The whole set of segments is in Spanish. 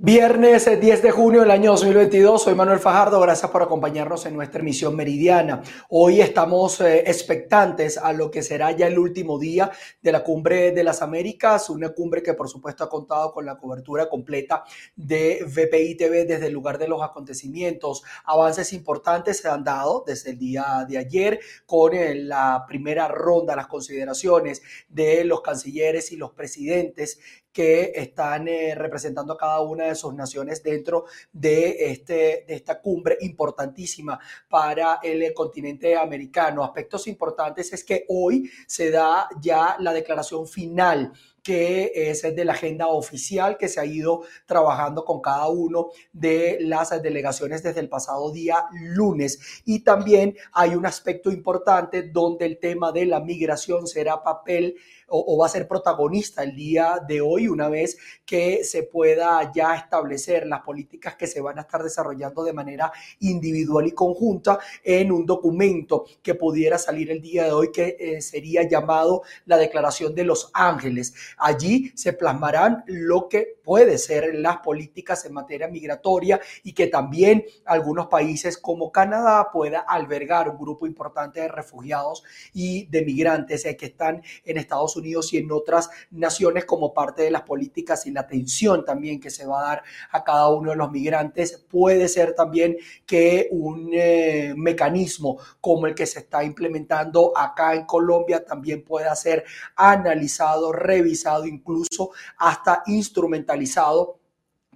Viernes 10 eh, de junio del año 2022, soy Manuel Fajardo, gracias por acompañarnos en nuestra emisión meridiana. Hoy estamos eh, expectantes a lo que será ya el último día de la Cumbre de las Américas, una cumbre que por supuesto ha contado con la cobertura completa de VPI TV desde el lugar de los acontecimientos. Avances importantes se han dado desde el día de ayer con eh, la primera ronda, las consideraciones de los cancilleres y los presidentes que están eh, representando a cada una de sus naciones dentro de, este, de esta cumbre importantísima para el continente americano. Aspectos importantes es que hoy se da ya la declaración final que es de la agenda oficial que se ha ido trabajando con cada uno de las delegaciones desde el pasado día lunes. Y también hay un aspecto importante donde el tema de la migración será papel o, va a ser protagonista el día de hoy, una vez que se pueda ya establecer las políticas que se van a estar desarrollando de manera individual y conjunta en un documento que pudiera salir el día de hoy, que eh, sería llamado la Declaración de los Ángeles. Allí se plasmarán lo que puede ser las políticas en materia migratoria y que también algunos países como Canadá pueda albergar un grupo importante de refugiados y de migrantes eh, que están en Estados Unidos y en otras naciones como parte de las políticas y la atención también que se va a dar a cada uno de los migrantes. Puede ser también que un eh, mecanismo como el que se está implementando acá en Colombia también pueda ser analizado, revisado, incluso hasta instrumentalizado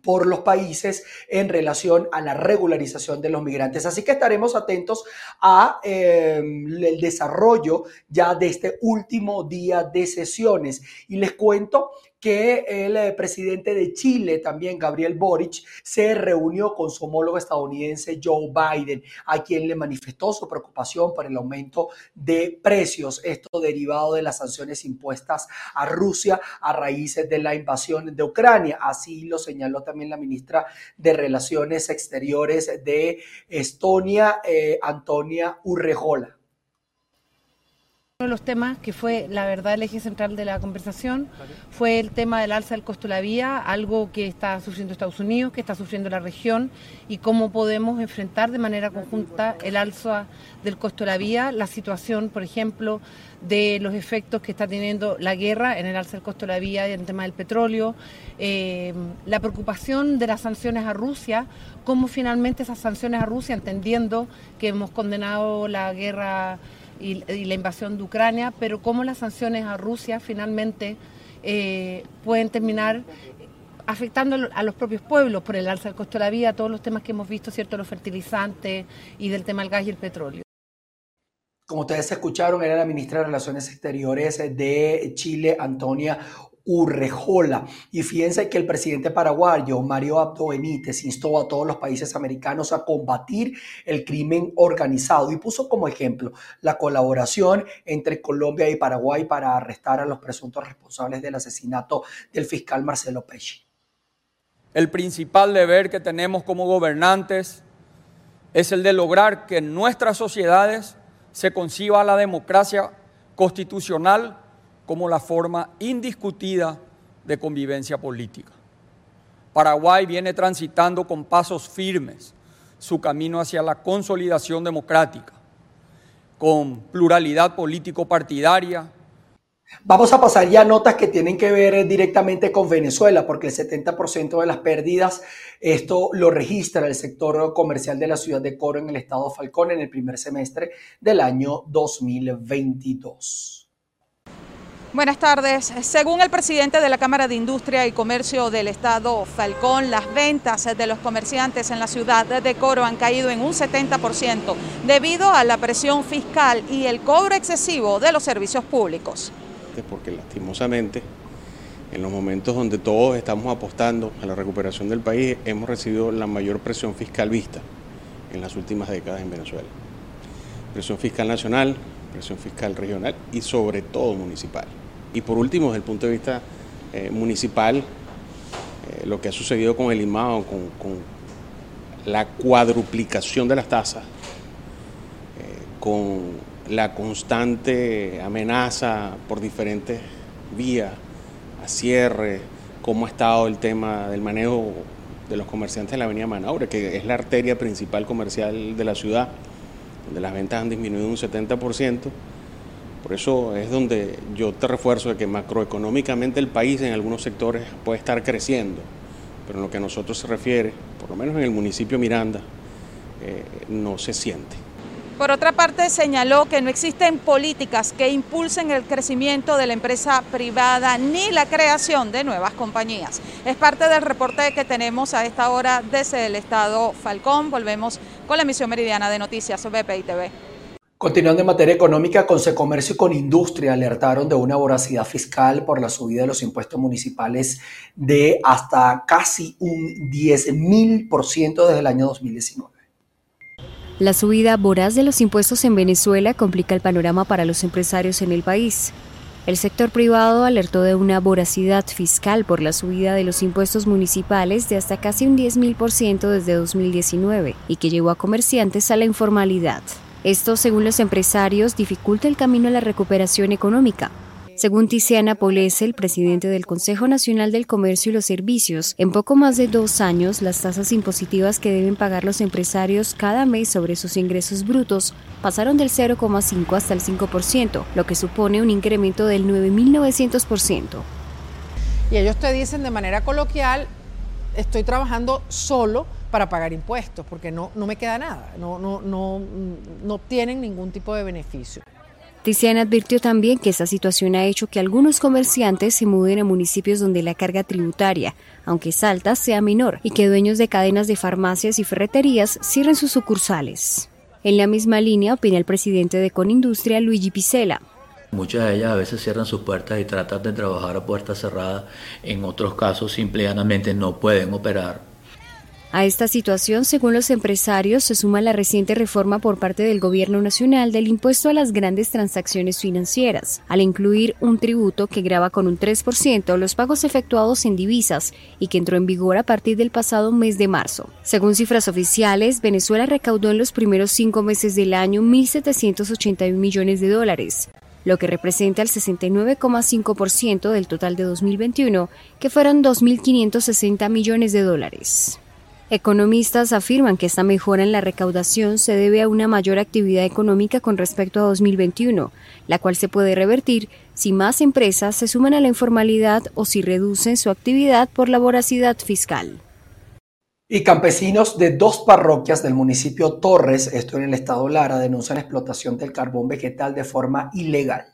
por los países en relación a la regularización de los migrantes. Así que estaremos atentos a em, el desarrollo ya de este último día de sesiones. Y les cuento que el eh, presidente de Chile, también Gabriel Boric, se reunió con su homólogo estadounidense Joe Biden, a quien le manifestó su preocupación por el aumento de precios, esto derivado de las sanciones impuestas a Rusia a raíz de la invasión de Ucrania. Así lo señaló también la ministra de Relaciones Exteriores de Estonia, eh, Antonia Urrejola. Uno de los temas que fue, la verdad, el eje central de la conversación fue el tema del alza del costo de la vía, algo que está sufriendo Estados Unidos, que está sufriendo la región, y cómo podemos enfrentar de manera conjunta el alza del costo de la vía, la situación, por ejemplo, de los efectos que está teniendo la guerra en el alza del costo de la vía y en el tema del petróleo, eh, la preocupación de las sanciones a Rusia, cómo finalmente esas sanciones a Rusia, entendiendo que hemos condenado la guerra y, la invasión de Ucrania, pero cómo las sanciones a Rusia finalmente eh, pueden terminar afectando a los propios pueblos por el alza del costo de la vida, todos los temas que hemos visto, ¿cierto? Los fertilizantes y del tema del gas y el petróleo. Como ustedes escucharon, era la ministra de Relaciones Exteriores de Chile, Antonia Urrejola. Y fíjense que el presidente paraguayo, Mario Abdo Benítez, instó a todos los países americanos a combatir el crimen organizado y puso como ejemplo la colaboración entre Colombia y Paraguay para arrestar a los presuntos responsables del asesinato del fiscal Marcelo Pesci. El principal deber que tenemos como gobernantes es el de lograr que en nuestras sociedades se conciba la democracia constitucional como la forma indiscutida de convivencia política. Paraguay viene transitando con pasos firmes su camino hacia la consolidación democrática, con pluralidad político-partidaria. Vamos a pasar ya a notas que tienen que ver directamente con Venezuela, porque el 70% de las pérdidas, esto lo registra el sector comercial de la ciudad de Coro en el estado Falcón en el primer semestre del año 2022. Buenas tardes. Según el presidente de la Cámara de Industria y Comercio del Estado, Falcón, las ventas de los comerciantes en la ciudad de Coro han caído en un 70% debido a la presión fiscal y el cobro excesivo de los servicios públicos. Porque lastimosamente, en los momentos donde todos estamos apostando a la recuperación del país, hemos recibido la mayor presión fiscal vista en las últimas décadas en Venezuela. Presión fiscal nacional, presión fiscal regional y sobre todo municipal. Y por último, desde el punto de vista eh, municipal, eh, lo que ha sucedido con el IMAO, con, la cuadruplicación de las tasas, eh, con la constante amenaza por diferentes vías a cierre, cómo ha estado el tema del manejo de los comerciantes de la avenida Manaure, que es la arteria principal comercial de la ciudad, donde las ventas han disminuido un 70%. Por eso es donde yo te refuerzo de que macroeconómicamente el país en algunos sectores puede estar creciendo, pero en lo que a nosotros se refiere, por lo menos en el municipio Miranda, eh, no se siente. Por otra parte, señaló que no existen políticas que impulsen el crecimiento de la empresa privada ni la creación de nuevas compañías. Es parte del reporte que tenemos a esta hora desde el estado Falcón. Volvemos con la emisión meridiana de noticias BPI TV. Continuando en materia económica, con Comercio y con Industria alertaron de una voracidad fiscal por la subida de los impuestos municipales de hasta casi un 10.000% desde el año 2019. La subida voraz de los impuestos en Venezuela complica el panorama para los empresarios en el país. El sector privado alertó de una voracidad fiscal por la subida de los impuestos municipales de hasta casi un 10.000% desde 2019 y que llevó a comerciantes a la informalidad. Esto, según los empresarios, dificulta el camino a la recuperación económica, según Tiziana Polese, el presidente del Consejo Nacional del Comercio y los Servicios, en poco más de dos años, las tasas impositivas que deben pagar los empresarios cada mes sobre sus ingresos brutos pasaron del 0,5 hasta el 5%, lo que supone un incremento del 9.900%. Y ellos te dicen de manera coloquial, estoy trabajando solo para pagar impuestos, porque no, no me queda nada, no, no, no, no obtienen ningún tipo de beneficio. Tiziana advirtió también que esta situación ha hecho que algunos comerciantes se muden a municipios donde la carga tributaria, aunque es alta, sea menor y que dueños de cadenas de farmacias y ferreterías cierren sus sucursales. En la misma línea opina el presidente de Conindustria, Luigi Picela. Muchas de ellas a veces cierran sus puertas y tratan de trabajar a puertas cerradas. En otros casos simplemente no pueden operar a esta situación, según los empresarios, se suma la reciente reforma por parte del Gobierno Nacional del impuesto a las grandes transacciones financieras, al incluir un tributo que graba con un 3% los pagos efectuados en divisas y que entró en vigor a partir del pasado mes de marzo. Según cifras oficiales, Venezuela recaudó en los primeros cinco meses del año 1.781 millones de dólares, lo que representa el 69,5% del total de 2021, que fueron 2.560 millones de dólares. Economistas afirman que esta mejora en la recaudación se debe a una mayor actividad económica con respecto a 2021, la cual se puede revertir si más empresas se suman a la informalidad o si reducen su actividad por la voracidad fiscal. Y campesinos de dos parroquias del municipio Torres, esto en el estado Lara, denuncian explotación del carbón vegetal de forma ilegal.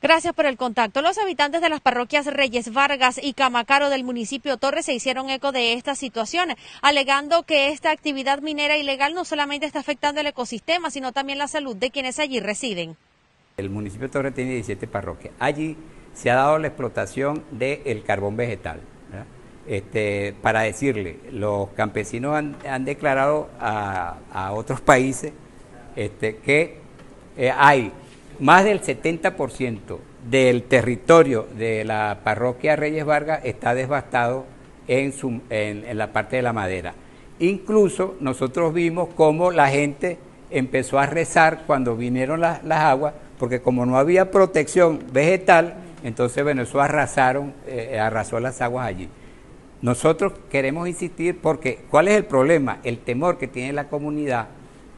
Gracias por el contacto. Los habitantes de las parroquias Reyes Vargas y Camacaro del municipio Torres se hicieron eco de esta situación, alegando que esta actividad minera ilegal no solamente está afectando el ecosistema, sino también la salud de quienes allí residen. El municipio Torres tiene 17 parroquias. Allí se ha dado la explotación del carbón vegetal. Este, para decirle, los campesinos han, declarado a, otros países este, que eh, hay más del 70% del territorio de la parroquia Reyes Vargas está devastado en, en, la parte de la madera. Incluso nosotros vimos cómo la gente empezó a rezar cuando vinieron las, aguas, porque como no había protección vegetal, entonces eso arrasaron, eh, arrasó las aguas allí. Nosotros queremos insistir porque, ¿cuál es el problema? El temor que tiene la comunidad,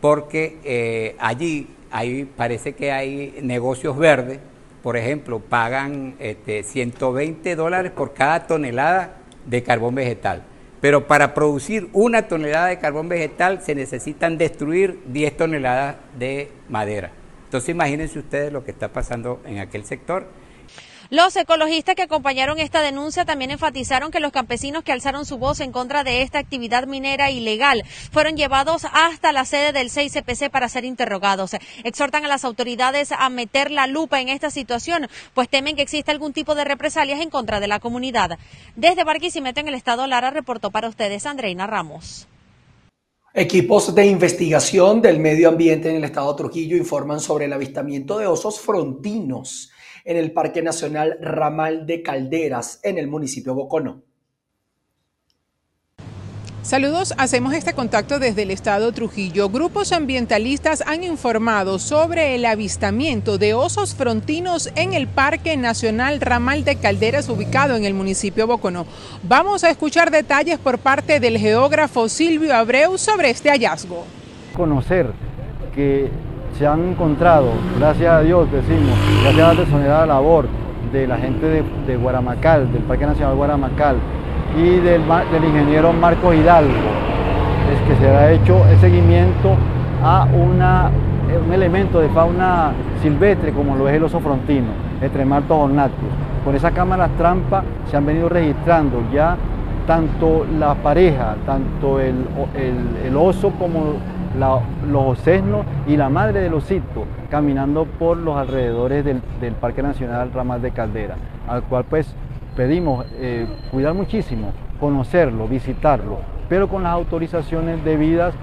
porque eh, allí ahí parece que hay negocios verdes, por ejemplo, pagan este, 120 dólares por cada tonelada de carbón vegetal. Pero para producir una tonelada de carbón vegetal se necesitan destruir 10 toneladas de madera. Entonces imagínense ustedes lo que está pasando en aquel sector los ecologistas que acompañaron esta denuncia también enfatizaron que los campesinos que alzaron su voz en contra de esta actividad minera ilegal fueron llevados hasta la sede del 6CPC para ser interrogados. Exhortan a las autoridades a meter la lupa en esta situación, pues temen que exista algún tipo de represalias en contra de la comunidad. Desde Barquisimeto en el estado Lara reportó para ustedes Andreina Ramos. Equipos de investigación del medio ambiente en el estado Trujillo informan sobre el avistamiento de osos frontinos en el Parque Nacional Ramal de Calderas, en el municipio Bocono. Saludos, hacemos este contacto desde el estado Trujillo. Grupos ambientalistas han informado sobre el avistamiento de osos frontinos en el Parque Nacional Ramal de Calderas ubicado en el municipio Boconó. Vamos a escuchar detalles por parte del geógrafo Silvio Abreu sobre este hallazgo. Conocer que se han encontrado, gracias a Dios decimos, gracias a la desonera labor de la gente de, Guaramacal, del Parque Nacional Guaramacal, y del, ingeniero Marco Hidalgo, es que se ha hecho el seguimiento a una, un elemento de fauna silvestre como lo es el oso frontino, el Tremarto ornatus. Con esas cámaras trampa se han venido registrando ya tanto la pareja, tanto el, oso como los osesnos y la madre del osito caminando por los alrededores del, del Parque Nacional Ramal de Caldera, al cual pues pedimos eh, cuidar muchísimo, conocerlo, visitarlo, pero con las autorizaciones debidas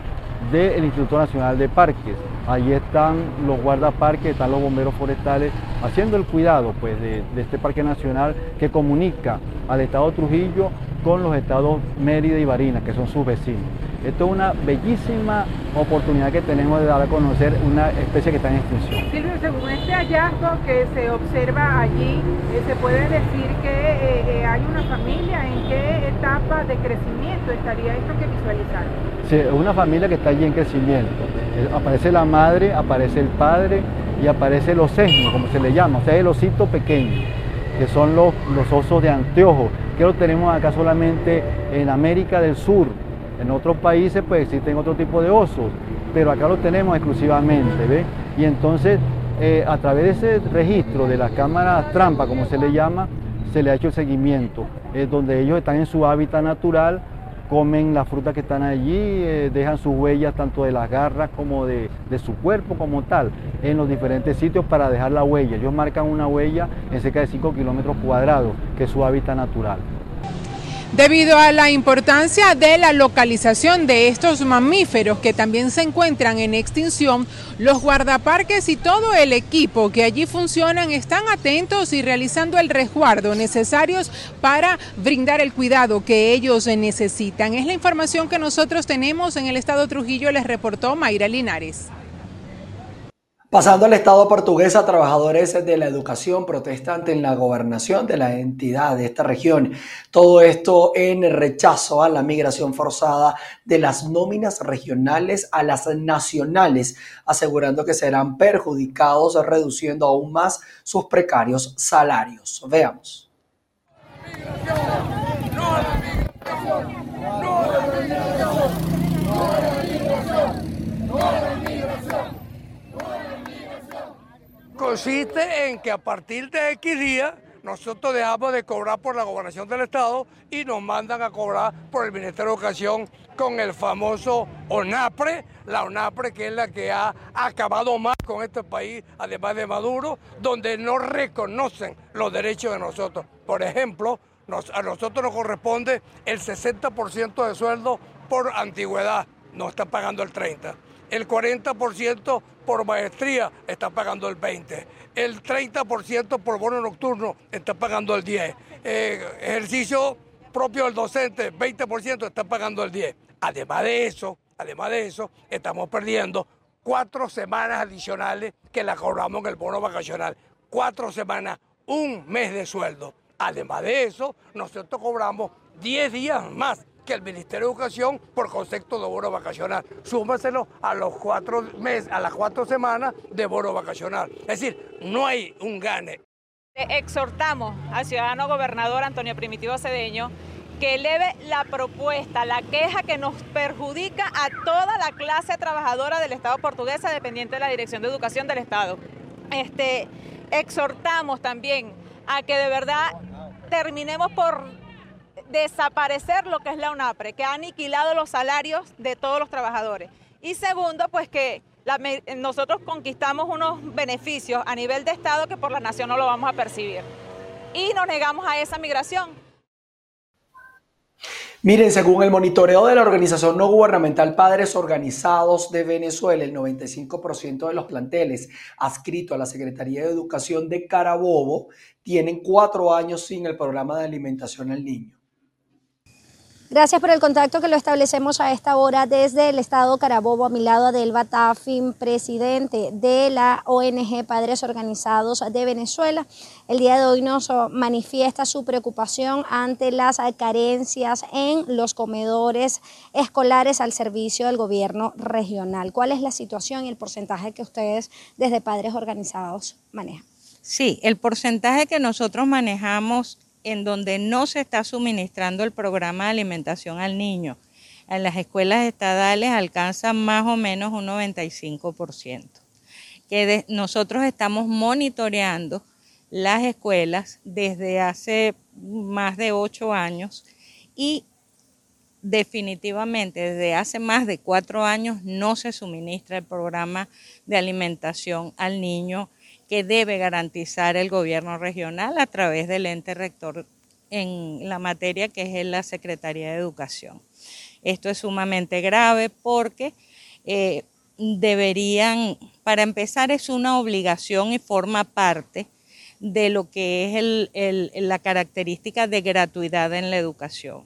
del Instituto Nacional de Parques. Allí están los guardaparques, están los bomberos forestales haciendo el cuidado pues, de, de este parque nacional que comunica al estado Trujillo con los estados Mérida y Barinas, que son sus vecinos. Esto es una bellísima oportunidad que tenemos de dar a conocer una especie que está en extinción. Silvio, según este hallazgo que se observa allí, eh, se puede decir que eh, eh, hay una familia, ¿en qué etapa de crecimiento estaría esto que visualizar? Sí, es una familia que está allí en crecimiento. aparece la madre, aparece el padre y aparece los sesnos, como se le llama, o sea, el osito pequeño, que son los, los osos de anteojo, que lo tenemos acá solamente en América del Sur, en otros países pues existen otro tipo de osos, pero acá lo tenemos exclusivamente, ¿ve? Y entonces eh, a través de ese registro de las cámaras trampa, como se le llama, se le ha hecho el seguimiento, es donde ellos están en su hábitat natural, comen las frutas que están allí, eh, dejan sus huellas tanto de las garras como de, de, su cuerpo como tal, en los diferentes sitios para dejar la huella. Ellos marcan una huella en cerca de 5 kilómetros cuadrados, que es su hábitat natural. Debido a la importancia de la localización de estos mamíferos que también se encuentran en extinción, los guardaparques y todo el equipo que allí funcionan están atentos y realizando el resguardo necesarios para brindar el cuidado que ellos necesitan. Es la información que nosotros tenemos en el estado Trujillo, les reportó Mayra Linares. Pasando al Estado portuguesa, trabajadores de la educación protestan ante la gobernación de la entidad de esta región. Todo esto en rechazo a la migración forzada de las nóminas regionales a las nacionales, asegurando que serán perjudicados reduciendo aún más sus precarios salarios. Veamos. Consiste en que a partir de X días nosotros dejamos de cobrar por la gobernación del Estado y nos mandan a cobrar por el Ministerio de Educación con el famoso ONAPRE, la ONAPRE que es la que ha acabado más con este país, además de Maduro, donde no reconocen los derechos de nosotros. Por ejemplo, a nosotros nos corresponde el 60% de sueldo por antigüedad, no está pagando el 30%. El 40% por maestría está pagando el 20%. El 30% por bono nocturno está pagando el 10%. Eh, ejercicio propio del docente, 20% está pagando el 10%. Además de eso, además de eso, estamos perdiendo cuatro semanas adicionales que la cobramos en el bono vacacional. Cuatro semanas, un mes de sueldo. Además de eso, nosotros cobramos 10 días más que el Ministerio de Educación por concepto de bono vacacional. Súmaselo a los cuatro meses, a las cuatro semanas de bono vacacional. Es decir, no hay un gane. Exhortamos al ciudadano gobernador Antonio Primitivo Cedeño que eleve la propuesta, la queja que nos perjudica a toda la clase trabajadora del Estado portuguesa dependiente de la Dirección de Educación del Estado. Este, exhortamos también a que de verdad terminemos por desaparecer lo que es la UNAPRE, que ha aniquilado los salarios de todos los trabajadores. Y segundo, pues que nosotros conquistamos unos beneficios a nivel de Estado que por la nación no lo vamos a percibir. Y nos negamos a esa migración. Miren, según el monitoreo de la organización no gubernamental Padres Organizados de Venezuela, el 95% de los planteles adscritos a la Secretaría de Educación de Carabobo tienen cuatro años sin el programa de alimentación al niño. Gracias por el contacto que lo establecemos a esta hora desde el estado Carabobo, a mi lado Adelba Tafin, presidente de la ONG Padres Organizados de Venezuela. El día de hoy nos manifiesta su preocupación ante las carencias en los comedores escolares al servicio del gobierno regional. ¿Cuál es la situación y el porcentaje que ustedes desde Padres Organizados manejan? Sí, el porcentaje que nosotros manejamos en donde no se está suministrando el programa de alimentación al niño. En las escuelas estadales alcanza más o menos un 95%. Que nosotros estamos monitoreando las escuelas desde hace más de ocho años y definitivamente desde hace más de cuatro años no se suministra el programa de alimentación al niño que debe garantizar el gobierno regional a través del ente rector en la materia que es la Secretaría de Educación. Esto es sumamente grave porque eh, deberían, para empezar, es una obligación y forma parte de lo que es la característica de gratuidad en la educación.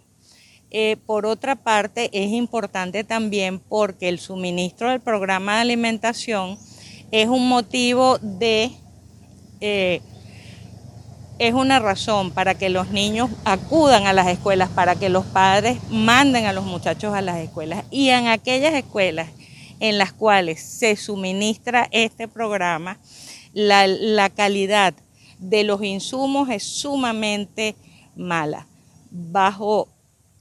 Eh, por otra parte, es importante también porque el suministro del programa de alimentación es un motivo de, eh, es una razón para que los niños acudan a las escuelas, para que los padres manden a los muchachos a las escuelas. Y en aquellas escuelas en las cuales se suministra este programa, la, la calidad de los insumos es sumamente mala, bajo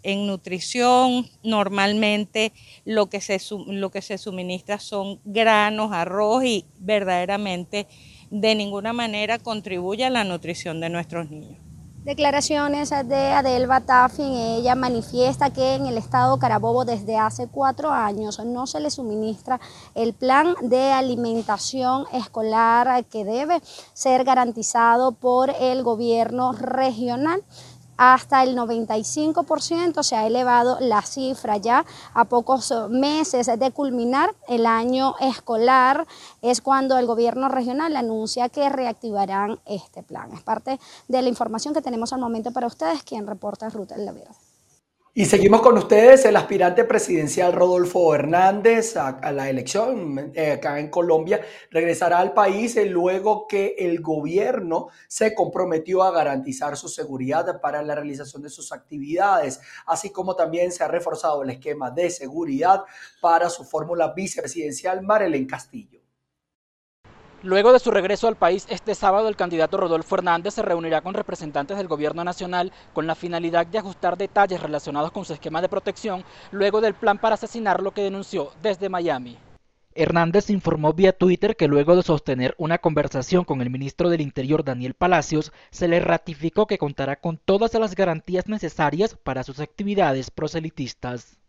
en nutrición normalmente lo que, se, lo que se suministra son granos, arroz y verdaderamente de ninguna manera contribuye a la nutrición de nuestros niños. Declaraciones de Adelba Taffin, ella manifiesta que en el estado Carabobo desde hace cuatro años no se le suministra el plan de alimentación escolar que debe ser garantizado por el gobierno regional hasta el 95%. Se ha elevado la cifra ya a pocos meses de culminar el año escolar. Es cuando el gobierno regional anuncia que reactivarán este plan. Es parte de la información que tenemos al momento para ustedes. Quien reporta Ruta La Verde. Y seguimos con ustedes, el aspirante presidencial Rodolfo Hernández a, la elección eh, acá en Colombia regresará al país luego que el gobierno se comprometió a garantizar su seguridad para la realización de sus actividades, así como también se ha reforzado el esquema de seguridad para su fórmula vicepresidencial Marilyn Castillo. Luego de su regreso al país este sábado, el candidato Rodolfo Hernández se reunirá con representantes del gobierno nacional con la finalidad de ajustar detalles relacionados con su esquema de protección luego del plan para asesinar lo que denunció desde Miami. Hernández informó vía Twitter que luego de sostener una conversación con el ministro del Interior Daniel Palacios, se le ratificó que contará con todas las garantías necesarias para sus actividades proselitistas.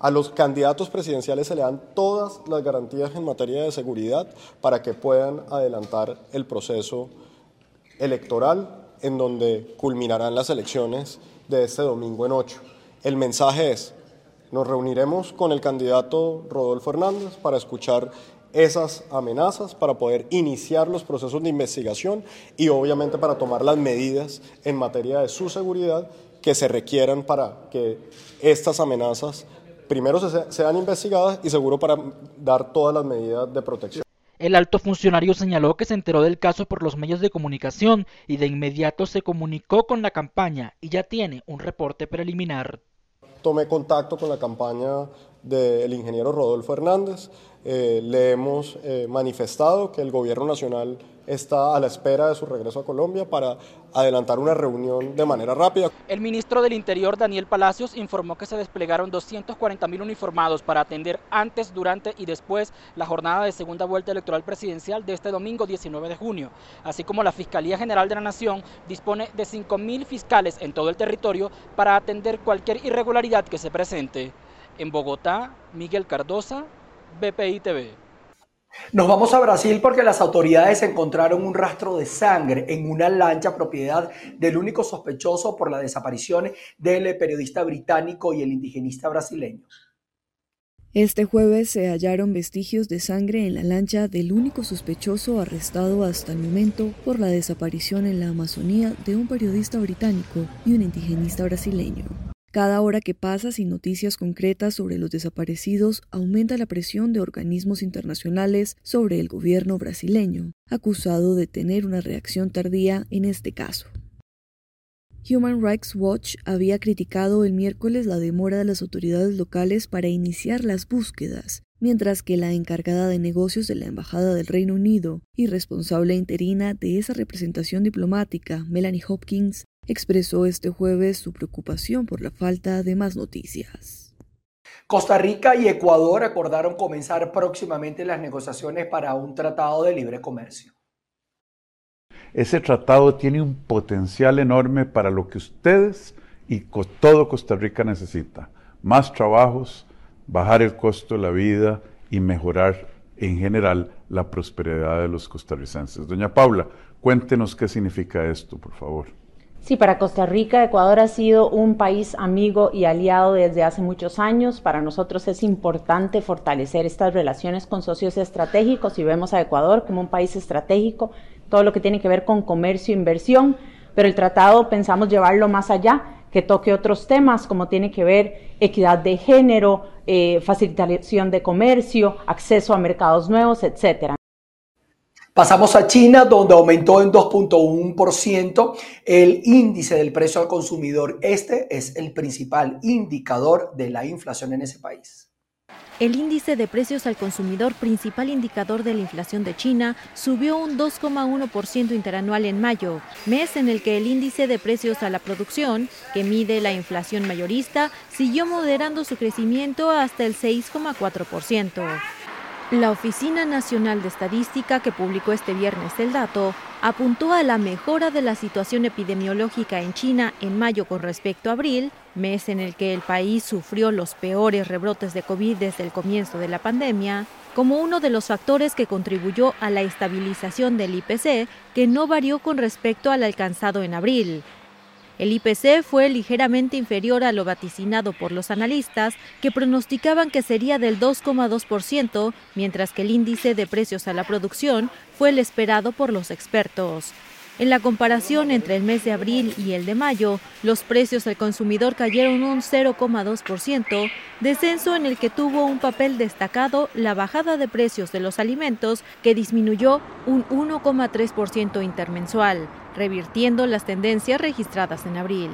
A los candidatos presidenciales se le dan todas las garantías en materia de seguridad para que puedan adelantar el proceso electoral en donde culminarán las elecciones de este domingo en 8. El mensaje es, nos reuniremos con el candidato Rodolfo Hernández para escuchar esas amenazas, para poder iniciar los procesos de investigación y obviamente para tomar las medidas en materia de su seguridad que se requieran para que estas amenazas primero sean investigadas y seguro para dar todas las medidas de protección. El alto funcionario señaló que se enteró del caso por los medios de comunicación y de inmediato se comunicó con la campaña y ya tiene un reporte preliminar. Tomé contacto con la campaña del ingeniero Rodolfo Hernández. Eh, le hemos eh, manifestado que el gobierno nacional está a la espera de su regreso a Colombia para adelantar una reunión de manera rápida. El ministro del Interior, Daniel Palacios, informó que se desplegaron 240 mil uniformados para atender antes, durante y después la jornada de segunda vuelta electoral presidencial de este domingo 19 de junio. Así como la Fiscalía General de la Nación dispone de 5 mil fiscales en todo el territorio para atender cualquier irregularidad que se presente. En Bogotá, Miguel Cardosa, BPI TV. Nos vamos a Brasil porque las autoridades encontraron un rastro de sangre en una lancha propiedad del único sospechoso por la desaparición del periodista británico y el indigenista brasileño. Este jueves se hallaron vestigios de sangre en la lancha del único sospechoso arrestado hasta el momento por la desaparición en la Amazonía de un periodista británico y un indigenista brasileño. Cada hora que pasa sin noticias concretas sobre los desaparecidos aumenta la presión de organismos internacionales sobre el gobierno brasileño, acusado de tener una reacción tardía en este caso. Human Rights Watch había criticado el miércoles la demora de las autoridades locales para iniciar las búsquedas, mientras que la encargada de negocios de la Embajada del Reino Unido y responsable interina de esa representación diplomática, Melanie Hopkins, expresó este jueves su preocupación por la falta de más noticias. Costa Rica y Ecuador acordaron comenzar próximamente las negociaciones para un tratado de libre comercio. Ese tratado tiene un potencial enorme para lo que ustedes y todo Costa Rica necesita. Más trabajos, bajar el costo de la vida y mejorar en general la prosperidad de los costarricenses. Doña Paula, cuéntenos qué significa esto, por favor. Sí, para Costa Rica, Ecuador ha sido un país amigo y aliado desde hace muchos años. Para nosotros es importante fortalecer estas relaciones con socios estratégicos y vemos a Ecuador como un país estratégico, todo lo que tiene que ver con comercio e inversión, pero el tratado pensamos llevarlo más allá, que toque otros temas como tiene que ver equidad de género, eh, facilitación de comercio, acceso a mercados nuevos, etcétera. Pasamos a China, donde aumentó en 2.1% el índice del precio al consumidor. Este es el principal indicador de la inflación en ese país. El índice de precios al consumidor, principal indicador de la inflación de China, subió un 2,1% interanual en mayo, mes en el que el índice de precios a la producción, que mide la inflación mayorista, siguió moderando su crecimiento hasta el 6,4%. La Oficina Nacional de Estadística, que publicó este viernes el dato, apuntó a la mejora de la situación epidemiológica en China en mayo con respecto a abril, mes en el que el país sufrió los peores rebrotes de COVID desde el comienzo de la pandemia, como uno de los factores que contribuyó a la estabilización del IPC, que no varió con respecto al alcanzado en abril, el IPC fue ligeramente inferior a lo vaticinado por los analistas, que pronosticaban que sería del 2,2%, mientras que el índice de precios a la producción fue el esperado por los expertos. En la comparación entre el mes de abril y el de mayo, los precios al consumidor cayeron un 0,2%, descenso en el que tuvo un papel destacado la bajada de precios de los alimentos, que disminuyó un 1,3% intermensual, revirtiendo las tendencias registradas en abril.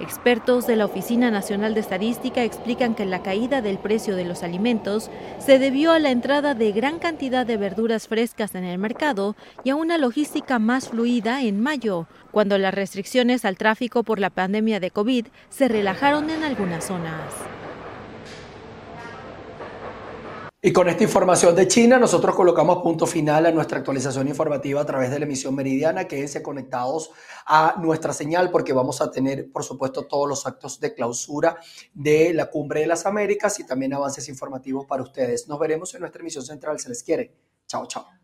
Expertos de la Oficina Nacional de Estadística explican que la caída del precio de los alimentos se debió a la entrada de gran cantidad de verduras frescas en el mercado y a una logística más fluida en mayo, cuando las restricciones al tráfico por la pandemia de COVID se relajaron en algunas zonas. Y con esta información de China, nosotros colocamos punto final a nuestra actualización informativa a través de la emisión meridiana. Quédense conectados a nuestra señal porque vamos a tener, por supuesto, todos los actos de clausura de la Cumbre de las Américas y también avances informativos para ustedes. Nos veremos en nuestra emisión central. Se les quiere. Chao, chao.